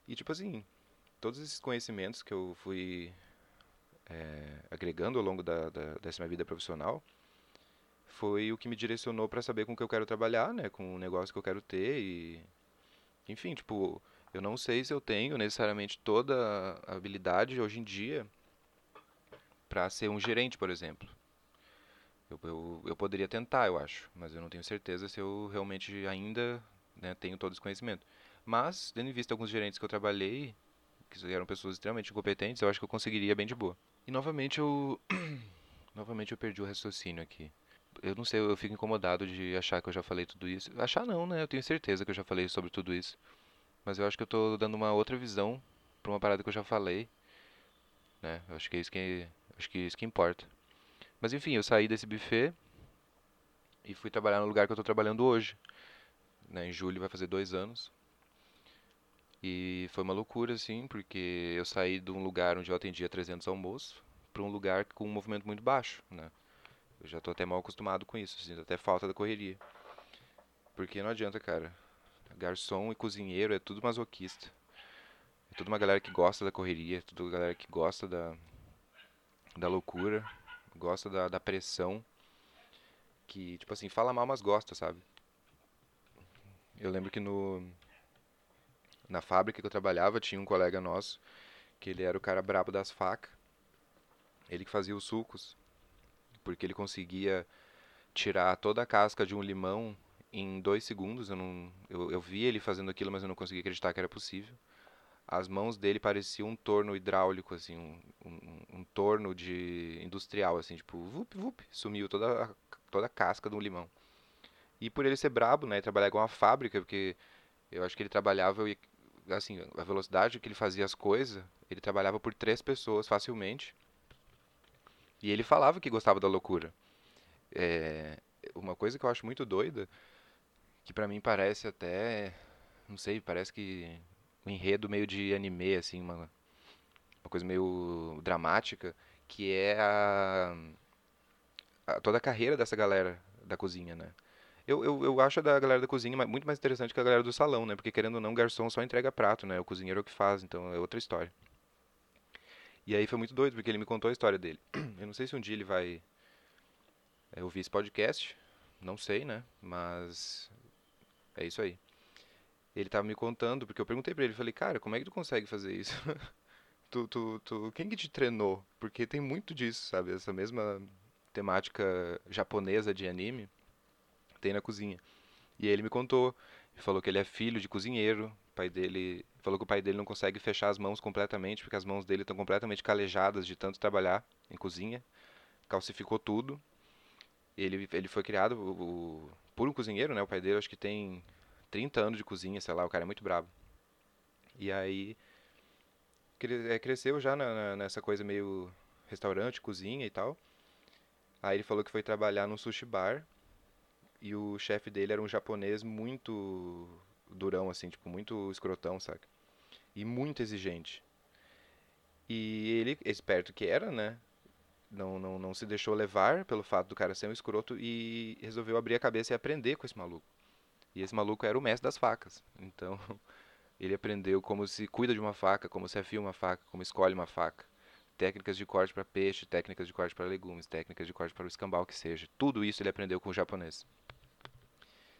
E tipo assim, todos esses conhecimentos que eu fui é, agregando ao longo da, da, dessa minha vida profissional foi o que me direcionou para saber com o que eu quero trabalhar, né? Com o negócio que eu quero ter e... Enfim, tipo, eu não sei se eu tenho necessariamente toda a habilidade hoje em dia para ser um gerente, por exemplo. Eu, eu, eu poderia tentar, eu acho, mas eu não tenho certeza se eu realmente ainda né, tenho todo esse conhecimento. Mas, tendo em vista alguns gerentes que eu trabalhei, que eram pessoas extremamente incompetentes, eu acho que eu conseguiria bem de boa. E novamente eu. [COUGHS] novamente eu perdi o raciocínio aqui. Eu não sei, eu fico incomodado de achar que eu já falei tudo isso. Achar não, né? Eu tenho certeza que eu já falei sobre tudo isso. Mas eu acho que eu tô dando uma outra visão pra uma parada que eu já falei. Né? Eu acho que é isso que, acho que é isso que importa. Mas enfim, eu saí desse buffet e fui trabalhar no lugar que eu estou trabalhando hoje. Né, em julho vai fazer dois anos. E foi uma loucura, assim, porque eu saí de um lugar onde eu atendia 300 almoços para um lugar com um movimento muito baixo, né? Eu já estou até mal acostumado com isso, assim, até falta da correria. Porque não adianta, cara. Garçom e cozinheiro é tudo masoquista. É tudo uma galera que gosta da correria, é tudo uma galera que gosta da, da loucura gosta da, da pressão. Que, tipo assim, fala mal, mas gosta, sabe? Eu lembro que no na fábrica que eu trabalhava tinha um colega nosso que ele era o cara brabo das facas. Ele que fazia os sucos, porque ele conseguia tirar toda a casca de um limão em dois segundos. Eu, não, eu, eu vi ele fazendo aquilo, mas eu não conseguia acreditar que era possível as mãos dele pareciam um torno hidráulico, assim, um, um, um torno de industrial, assim, tipo, vup, vup, sumiu toda a, toda a casca um limão. E por ele ser brabo, né, trabalhar com uma fábrica, porque eu acho que ele trabalhava, assim, a velocidade que ele fazia as coisas, ele trabalhava por três pessoas facilmente. E ele falava que gostava da loucura. É, uma coisa que eu acho muito doida, que para mim parece até, não sei, parece que um enredo meio de anime, assim, uma, uma coisa meio dramática, que é a, a, toda a carreira dessa galera da cozinha, né? Eu, eu, eu acho a da galera da cozinha muito mais interessante que a galera do salão, né? Porque querendo ou não, o garçom só entrega prato, né? O cozinheiro é o que faz, então é outra história. E aí foi muito doido, porque ele me contou a história dele. [CLEARS THROAT] Eu não sei se um dia ele vai é, ouvir esse podcast, não sei, né? Mas é isso aí ele estava me contando, porque eu perguntei para ele, falei, cara, como é que tu consegue fazer isso? [LAUGHS] Tu, tu, tu, quem que te treinou? Porque tem muito disso, sabe? Essa mesma temática japonesa de anime tem na cozinha. E ele me contou, falou que ele é filho de cozinheiro, pai dele falou que o pai dele não consegue fechar as mãos completamente porque as mãos dele estão completamente calejadas de tanto trabalhar em cozinha, calcificou tudo. Ele ele foi criado o, o, por um cozinheiro, né? O pai dele acho que tem 30 anos de cozinha, sei lá, o cara é muito brabo. E aí é, cresceu já na, nessa coisa meio restaurante, cozinha e tal. Aí ele falou que foi trabalhar num sushi bar e o chefe dele era um japonês muito durão, assim, tipo, muito escrotão, saca? E muito exigente. E ele, esperto que era, né? Não, não, não se deixou levar pelo fato do cara ser um escroto e resolveu abrir a cabeça e aprender com esse maluco. E esse maluco era o mestre das facas. Então, [LAUGHS] ele aprendeu como se cuida de uma faca, como se afia uma faca, como escolhe uma faca. Técnicas de corte para peixe, técnicas de corte para legumes, técnicas de corte para o escambau que seja. Tudo isso ele aprendeu com o japonês.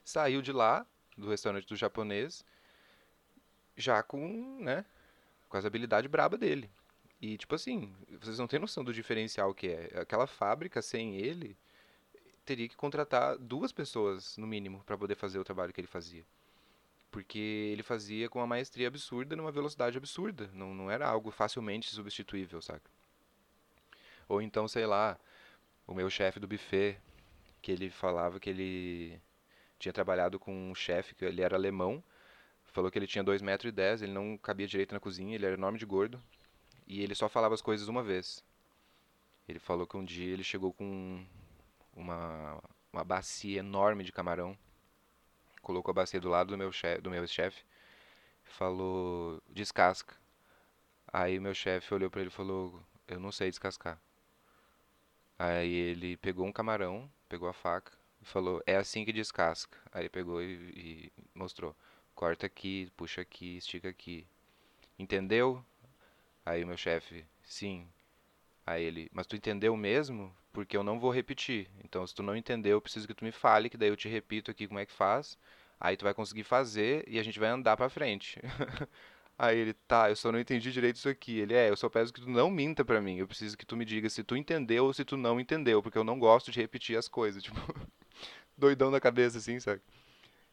Saiu de lá, do restaurante do japonês, já com, né, com as habilidades braba dele. E tipo assim, vocês não têm noção do diferencial que é. Aquela fábrica sem ele teria que contratar duas pessoas no mínimo para poder fazer o trabalho que ele fazia. Porque ele fazia com uma maestria absurda numa velocidade absurda, não, não era algo facilmente substituível, saca? Ou então, sei lá, o meu chefe do buffet, que ele falava que ele tinha trabalhado com um chefe, que ele era alemão, falou que ele tinha 2,10 metros, e dez, ele não cabia direito na cozinha, ele era enorme de gordo, e ele só falava as coisas uma vez. Ele falou que um dia ele chegou com uma, uma bacia enorme de camarão, colocou a bacia do lado do meu chefe, do meu chefe, falou descasca. Aí meu chefe olhou para ele e falou, eu não sei descascar. Aí ele pegou um camarão, pegou a faca, e falou, é assim que descasca. Aí pegou e, e mostrou. Corta aqui, puxa aqui, estica aqui. Entendeu? Aí o meu chefe, sim. Aí ele, mas tu entendeu mesmo? Porque eu não vou repetir. Então, se tu não entendeu, eu preciso que tu me fale, que daí eu te repito aqui como é que faz. Aí tu vai conseguir fazer e a gente vai andar pra frente. [LAUGHS] Aí ele, tá, eu só não entendi direito isso aqui. Ele, é, eu só peço que tu não minta pra mim. Eu preciso que tu me diga se tu entendeu ou se tu não entendeu, porque eu não gosto de repetir as coisas. [LAUGHS] Tipo, doidão na cabeça, assim, sabe?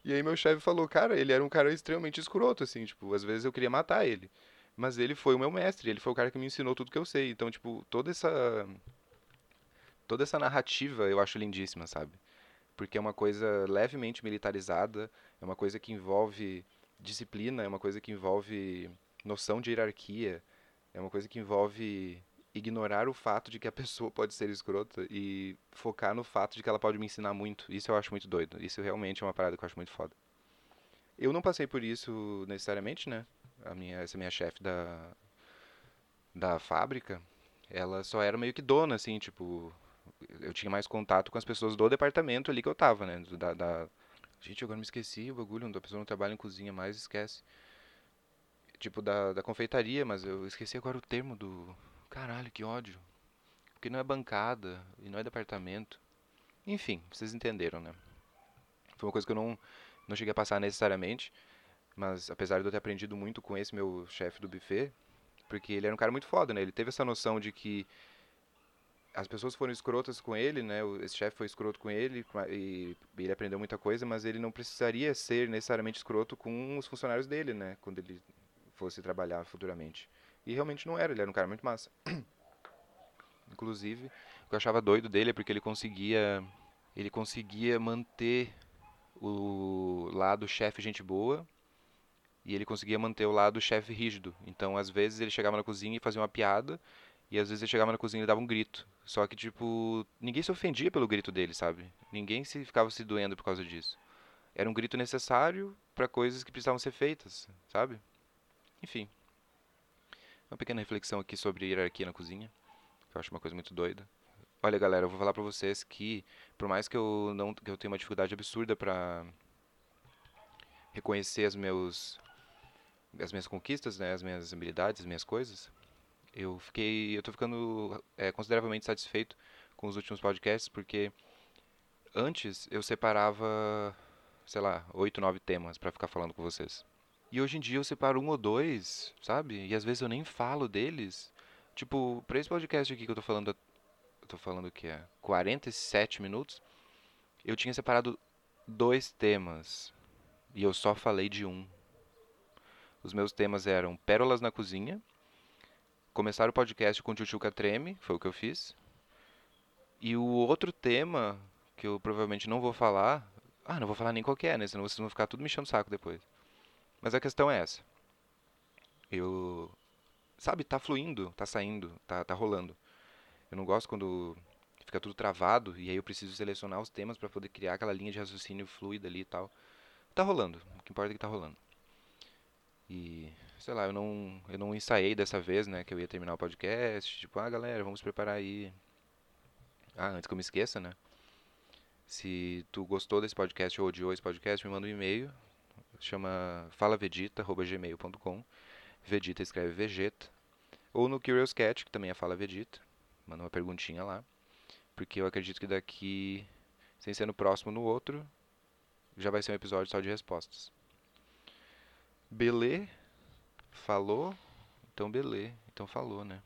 E aí meu chefe falou, cara, ele era um cara extremamente escroto, assim, tipo, às vezes eu queria matar ele. Mas ele foi o meu mestre, ele foi o cara que me ensinou tudo que eu sei. Então, tipo, toda essa. Toda essa narrativa eu acho lindíssima, sabe? Porque é uma coisa levemente militarizada, é uma coisa que envolve disciplina, é uma coisa que envolve noção de hierarquia, é uma coisa que envolve ignorar o fato de que a [LAUGHS] pessoa pode ser escrota e focar no fato de que ela pode me ensinar muito. Isso eu acho muito doido. Isso realmente é uma parada que eu acho muito foda. Eu não passei por isso necessariamente, né? A minha, essa minha chefe da, da fábrica, ela só era meio que dona, assim, tipo... Eu tinha mais contato com as pessoas do departamento ali que eu tava, né? Da, da... Gente, agora me esqueci o bagulho, a pessoa não trabalha em cozinha mais, esquece. Tipo, da, da confeitaria, mas eu esqueci agora o termo do Caralho, que ódio. Porque não é bancada e não é departamento. Enfim, vocês entenderam, né? Foi uma coisa que eu não, não cheguei a passar necessariamente, mas apesar de eu ter aprendido muito com esse meu chefe do buffet, porque ele era um cara muito foda, né? Ele teve essa noção de que as pessoas foram escrotas com ele, né? Esse chefe foi escroto com ele e ele aprendeu muita coisa, mas ele não precisaria ser necessariamente escroto com os funcionários dele, né? Quando ele fosse trabalhar futuramente. E realmente não era, ele era um cara muito massa. [CLEARS THROAT] Inclusive, o que eu achava doido dele é porque ele conseguia ele conseguia manter o lado chefe gente boa e ele conseguia manter o lado chefe rígido. Então, às vezes ele chegava na cozinha e fazia uma piada e às vezes ele chegava na cozinha e dava um grito. Só que tipo, ninguém se ofendia pelo grito dele, sabe? Ninguém se ficava se doendo por causa disso. Era um grito necessário para coisas que precisavam ser feitas, sabe? Enfim, uma pequena reflexão aqui sobre hierarquia na cozinha, que eu acho uma coisa muito doida. Olha, galera, eu vou falar pra vocês que, por mais que eu não que eu tenha uma dificuldade absurda pra reconhecer as meus as minhas conquistas, né, as minhas habilidades, as minhas coisas, eu fiquei, eu tô ficando é, consideravelmente satisfeito com os últimos podcasts, porque antes eu separava, sei lá, oito, nove temas para ficar falando com vocês. E hoje em dia eu separo um ou dois, sabe? E às vezes eu nem falo deles. Tipo, pra esse podcast aqui que eu tô falando, eu tô falando que é 47 minutos, eu tinha separado dois temas e eu só falei de um. Os meus temas eram Pérolas na Cozinha, começar o podcast com Tchutchuca Treme, foi o que eu fiz. E o outro tema, que eu provavelmente não vou falar, ah, não vou falar nem qual que é, né? Senão vocês vão ficar tudo me enchendo o saco depois. Mas a questão é essa. Eu. Sabe, tá fluindo, tá saindo, tá, tá rolando. Eu não gosto quando fica tudo travado e aí eu preciso selecionar os temas para poder criar aquela linha de raciocínio fluida ali e tal. Tá rolando, o que importa é que tá rolando. E, sei lá, eu não, eu não ensaiei dessa vez, né, que eu ia terminar o podcast. Tipo, ah, galera, vamos preparar aí. Ah, antes que eu me esqueça, né? Se tu gostou desse podcast ou odiou esse podcast, me manda um e-mail chama falavedita.gmail.com. Vegeta escreve Vegeta. Ou no Curious Cat, que também é Fala Vegeta. Manda uma perguntinha lá. Porque eu acredito que daqui, sem ser no próximo no outro, já vai ser um episódio só de respostas. Belê? Falou? Então belê. Então falou, né?